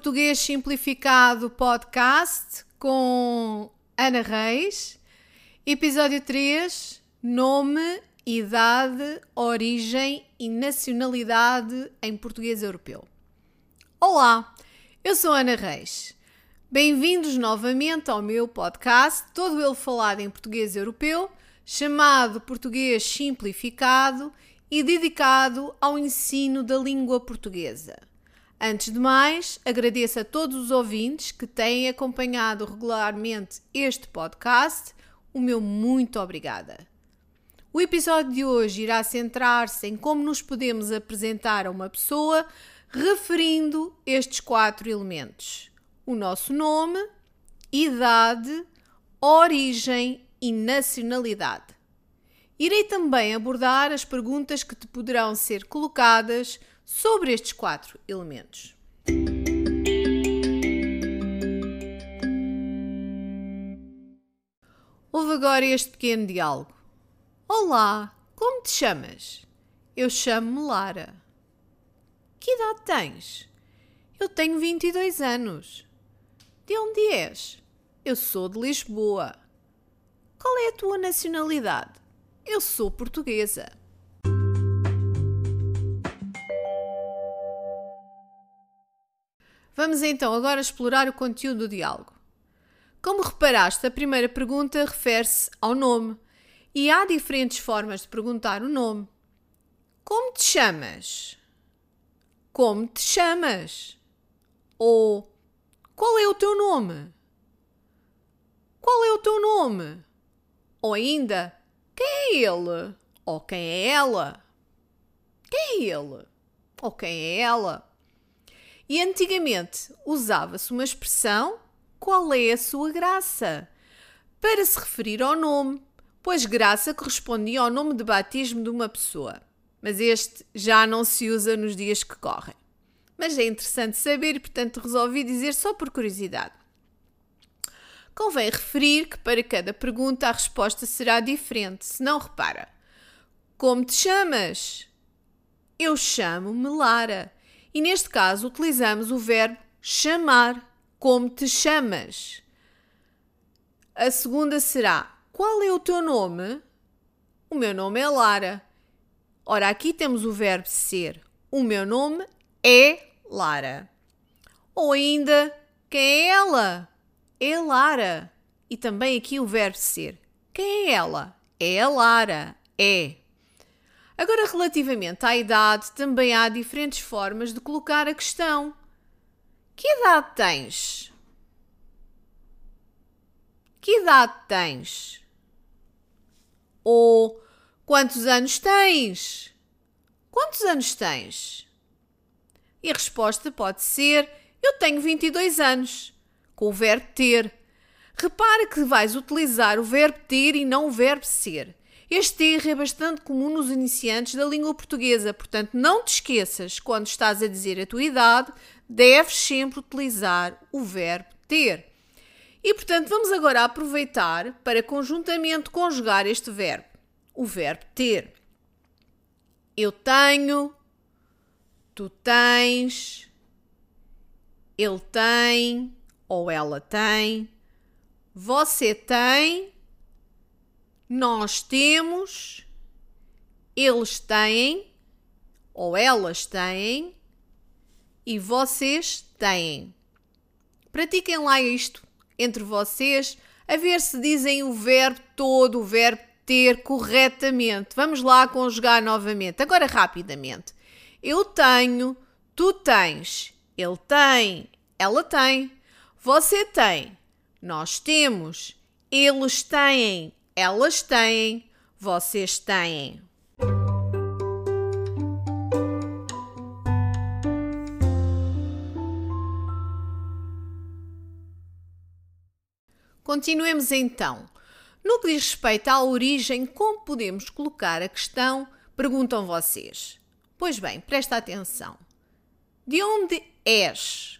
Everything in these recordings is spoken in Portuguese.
Português Simplificado Podcast com Ana Reis. Episódio 3: Nome, idade, origem e nacionalidade em português europeu. Olá, eu sou Ana Reis. Bem-vindos novamente ao meu podcast, todo ele falado em português europeu, chamado Português Simplificado e dedicado ao ensino da língua portuguesa. Antes de mais, agradeço a todos os ouvintes que têm acompanhado regularmente este podcast. O meu muito obrigada. O episódio de hoje irá centrar-se em como nos podemos apresentar a uma pessoa referindo estes quatro elementos: o nosso nome, idade, origem e nacionalidade. Irei também abordar as perguntas que te poderão ser colocadas sobre estes quatro elementos. Houve agora este pequeno diálogo. Olá, como te chamas? Eu chamo-me Lara. Que idade tens? Eu tenho 22 anos. De onde és? Eu sou de Lisboa. Qual é a tua nacionalidade? Eu sou portuguesa. Vamos então agora explorar o conteúdo do diálogo. Como reparaste, a primeira pergunta refere-se ao nome e há diferentes formas de perguntar o nome. Como te chamas? Como te chamas? Ou qual é o teu nome? Qual é o teu nome? Ou ainda, quem é ele? Ou quem é ela? Quem é ele? Ou quem é ela? E antigamente usava-se uma expressão qual é a sua graça? Para se referir ao nome, pois graça correspondia ao nome de batismo de uma pessoa. Mas este já não se usa nos dias que correm. Mas é interessante saber e, portanto, resolvi dizer só por curiosidade. Convém referir que para cada pergunta a resposta será diferente, se não repara. Como te chamas? Eu chamo-me Lara e neste caso utilizamos o verbo chamar. Como te chamas? A segunda será: Qual é o teu nome? O meu nome é Lara. Ora, aqui temos o verbo ser. O meu nome é Lara. Ou ainda, quem é ela? É Lara. E também aqui o verbo ser. Quem é ela? É a Lara. É. Agora, relativamente à idade, também há diferentes formas de colocar a questão. Que idade tens? Que idade tens? Ou quantos anos tens? Quantos anos tens? E a resposta pode ser: Eu tenho 22 anos, com o verbo ter. Repare que vais utilizar o verbo ter e não o verbo ser. Este erro é bastante comum nos iniciantes da língua portuguesa, portanto, não te esqueças, quando estás a dizer a tua idade, deves sempre utilizar o verbo ter. E, portanto, vamos agora aproveitar para conjuntamente conjugar este verbo, o verbo ter. Eu tenho, tu tens, ele tem ou ela tem, você tem nós temos, eles têm, ou elas têm, e vocês têm. Pratiquem lá isto entre vocês, a ver se dizem o verbo todo, o verbo ter corretamente. Vamos lá conjugar novamente, agora rapidamente. Eu tenho, tu tens, ele tem, ela tem, você tem, nós temos, eles têm, elas têm, vocês têm. Continuemos então. No que diz respeito à origem, como podemos colocar a questão? Perguntam vocês. Pois bem, presta atenção. De onde és?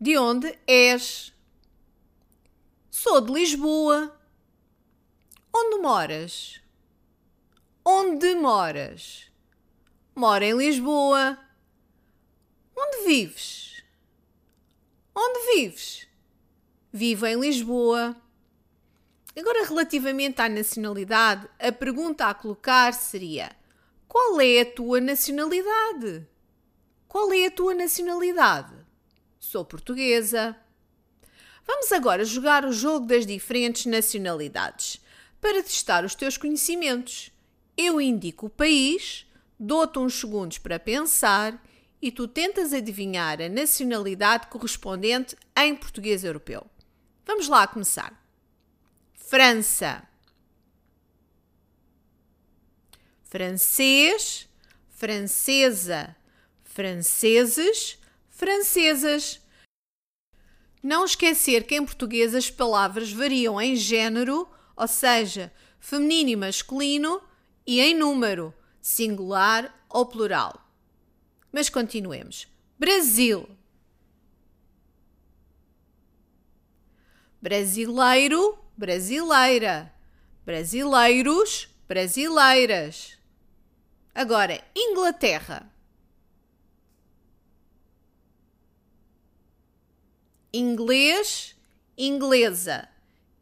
De onde és? Sou de Lisboa. Onde moras? Onde moras? Moro em Lisboa. Onde vives? Onde vives? Vivo em Lisboa. Agora, relativamente à nacionalidade, a pergunta a colocar seria: Qual é a tua nacionalidade? Qual é a tua nacionalidade? Sou portuguesa. Vamos agora jogar o jogo das diferentes nacionalidades para testar os teus conhecimentos. Eu indico o país, dou-te uns segundos para pensar e tu tentas adivinhar a nacionalidade correspondente em português europeu. Vamos lá começar. França. Francês, francesa, franceses, francesas. Não esquecer que em português as palavras variam em género, ou seja, feminino e masculino, e em número, singular ou plural. Mas continuemos. Brasil. Brasileiro, brasileira. Brasileiros, brasileiras. Agora, Inglaterra. Inglês, inglesa.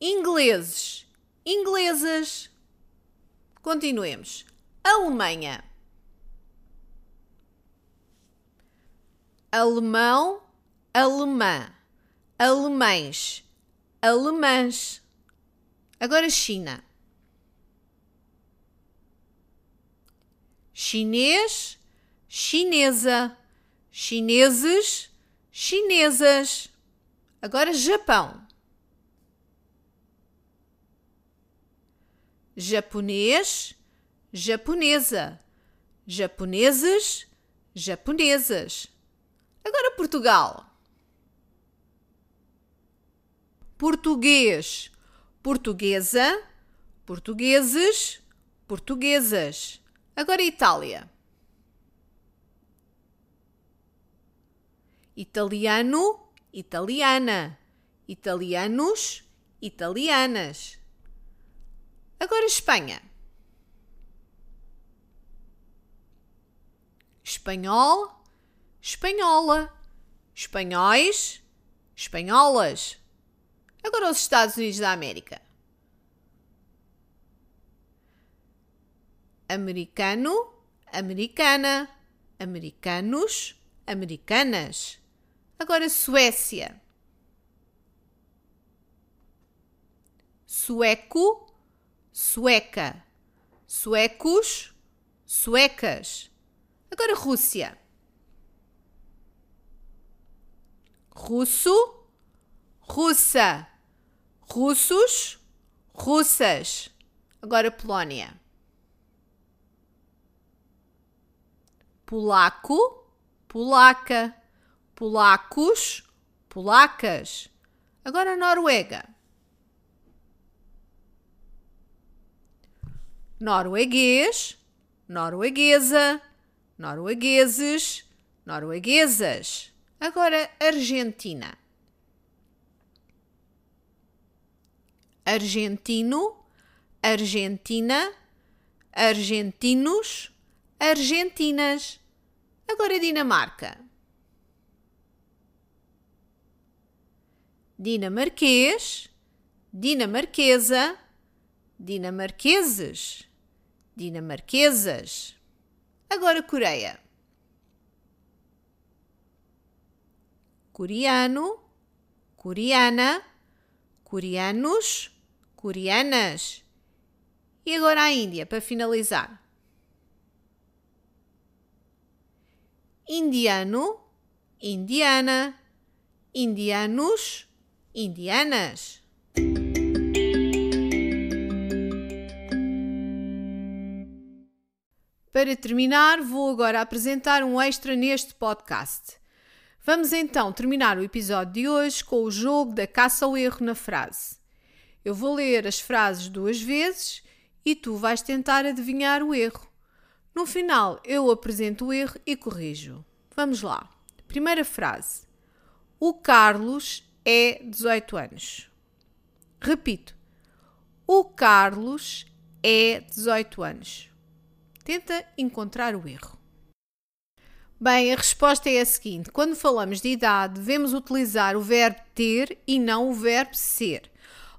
Ingleses, inglesas. Continuemos. Alemanha. Alemão, alemã. Alemães, alemãs. Agora China. Chinês, chinesa. Chineses, chinesas. Agora Japão. Japonês, japonesa. Japoneses, japonesas. Agora Portugal. Português, portuguesa, portugueses, portuguesas. Agora Itália. Italiano, italiana. Italianos, italianas. Agora Espanha. Espanhol, espanhola. Espanhóis, espanholas. Agora os Estados Unidos da América. Americano, americana. Americanos, americanas. Agora Suécia. Sueco, sueca. Suecos, suecas. Agora Rússia. Russo, russa. Russos, russas. Agora Polónia. Polaco, polaca. Polacos, polacas. Agora Noruega. Norueguês, norueguesa, noruegueses, norueguesas. Agora Argentina. Argentino, Argentina, argentinos, argentinas. Agora Dinamarca. Dinamarquês, dinamarquesa, dinamarqueses, dinamarquesas. Agora Coreia. Coreano, coreana, coreanos, coreanas. E agora a Índia, para finalizar. Indiano, indiana, indianos, indianas. Para terminar, vou agora apresentar um extra neste podcast. Vamos então terminar o episódio de hoje com o jogo da caça ao erro na frase. Eu vou ler as frases duas vezes e tu vais tentar adivinhar o erro. No final, eu apresento o erro e corrijo. Vamos lá. Primeira frase. O Carlos é 18 anos. Repito. O Carlos é 18 anos. Tenta encontrar o erro. Bem, a resposta é a seguinte: quando falamos de idade, devemos utilizar o verbo ter e não o verbo ser.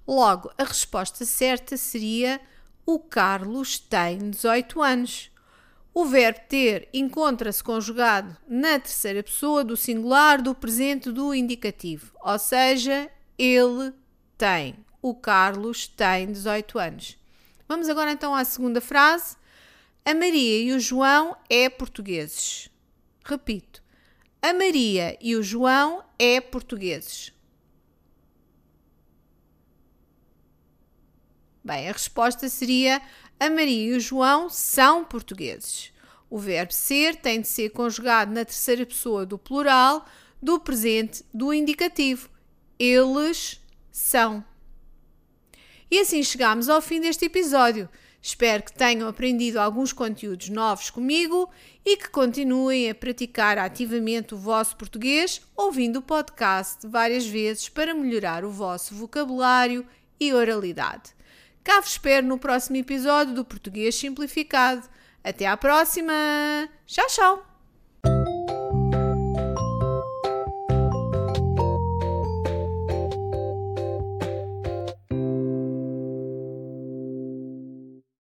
Logo, a resposta certa seria: o Carlos tem 18 anos. O verbo ter encontra-se conjugado na terceira pessoa do singular do presente do indicativo, ou seja, ele tem. O Carlos tem 18 anos. Vamos agora então à segunda frase. A Maria e o João é portugueses. Repito. A Maria e o João é portugueses. Bem, a resposta seria: a Maria e o João são portugueses. O verbo ser tem de ser conjugado na terceira pessoa do plural, do presente, do indicativo. Eles são. E assim chegamos ao fim deste episódio. Espero que tenham aprendido alguns conteúdos novos comigo e que continuem a praticar ativamente o vosso português, ouvindo o podcast várias vezes para melhorar o vosso vocabulário e oralidade. Cá vos espero no próximo episódio do Português Simplificado. Até à próxima! Tchau, tchau!